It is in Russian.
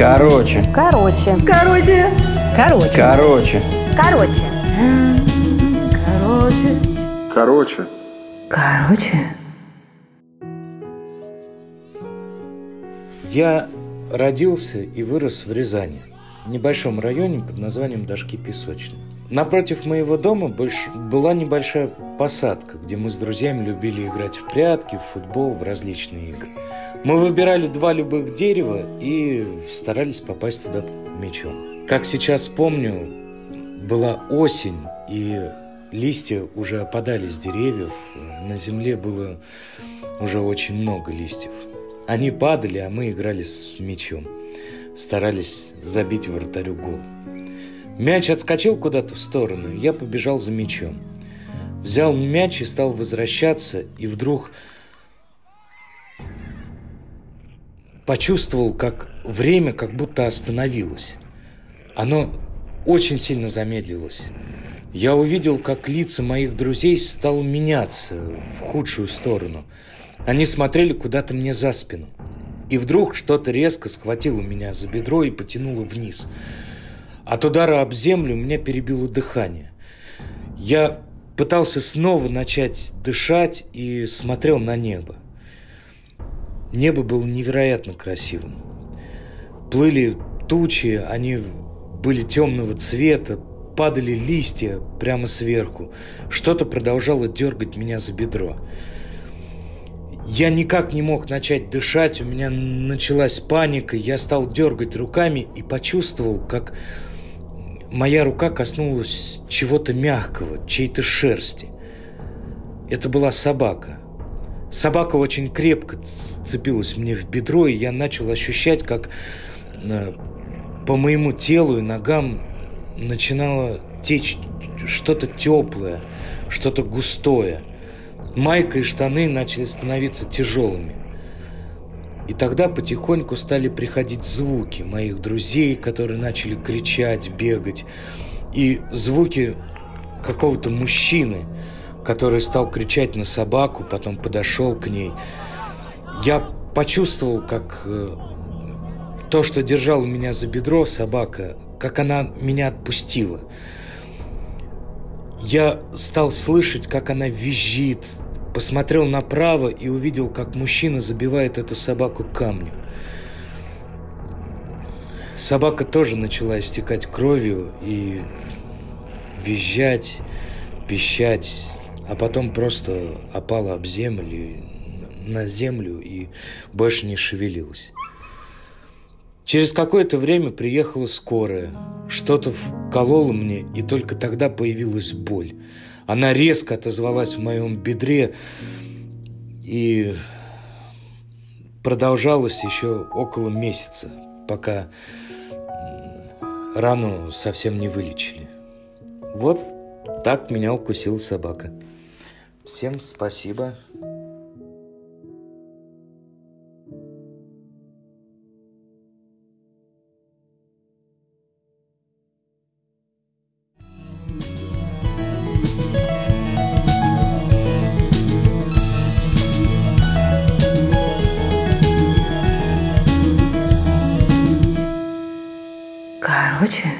Короче. Короче. Короче. Короче. Короче. Короче. Короче. Короче. Короче. Я родился и вырос в Рязани, в небольшом районе под названием Дашки Песочные. Напротив моего дома была небольшая посадка, где мы с друзьями любили играть в прятки, в футбол, в различные игры. Мы выбирали два любых дерева и старались попасть туда мячом. Как сейчас помню, была осень, и листья уже опадали с деревьев, на земле было уже очень много листьев. Они падали, а мы играли с мячом. Старались забить вратарю гол. Мяч отскочил куда-то в сторону, я побежал за мячом. Взял мяч и стал возвращаться, и вдруг почувствовал, как время как будто остановилось. Оно очень сильно замедлилось. Я увидел, как лица моих друзей стало меняться в худшую сторону. Они смотрели куда-то мне за спину. И вдруг что-то резко схватило меня за бедро и потянуло вниз. От удара об землю меня перебило дыхание. Я пытался снова начать дышать и смотрел на небо. Небо было невероятно красивым. Плыли тучи, они были темного цвета, падали листья прямо сверху. Что-то продолжало дергать меня за бедро. Я никак не мог начать дышать, у меня началась паника, я стал дергать руками и почувствовал, как моя рука коснулась чего-то мягкого, чьей-то шерсти. Это была собака. Собака очень крепко цепилась мне в бедро, и я начал ощущать, как э, по моему телу и ногам начинало течь что-то теплое, что-то густое. Майка и штаны начали становиться тяжелыми. И тогда потихоньку стали приходить звуки моих друзей, которые начали кричать, бегать. И звуки какого-то мужчины, который стал кричать на собаку, потом подошел к ней. Я почувствовал, как э, то, что держало меня за бедро, собака, как она меня отпустила. Я стал слышать, как она визжит, посмотрел направо и увидел, как мужчина забивает эту собаку камнем. Собака тоже начала истекать кровью и визжать, пищать, а потом просто опала об землю, на землю и больше не шевелилась. Через какое-то время приехала скорая. Что-то вкололо мне, и только тогда появилась боль. Она резко отозвалась в моем бедре и продолжалась еще около месяца, пока рану совсем не вылечили. Вот так меня укусила собака. Всем спасибо. 而且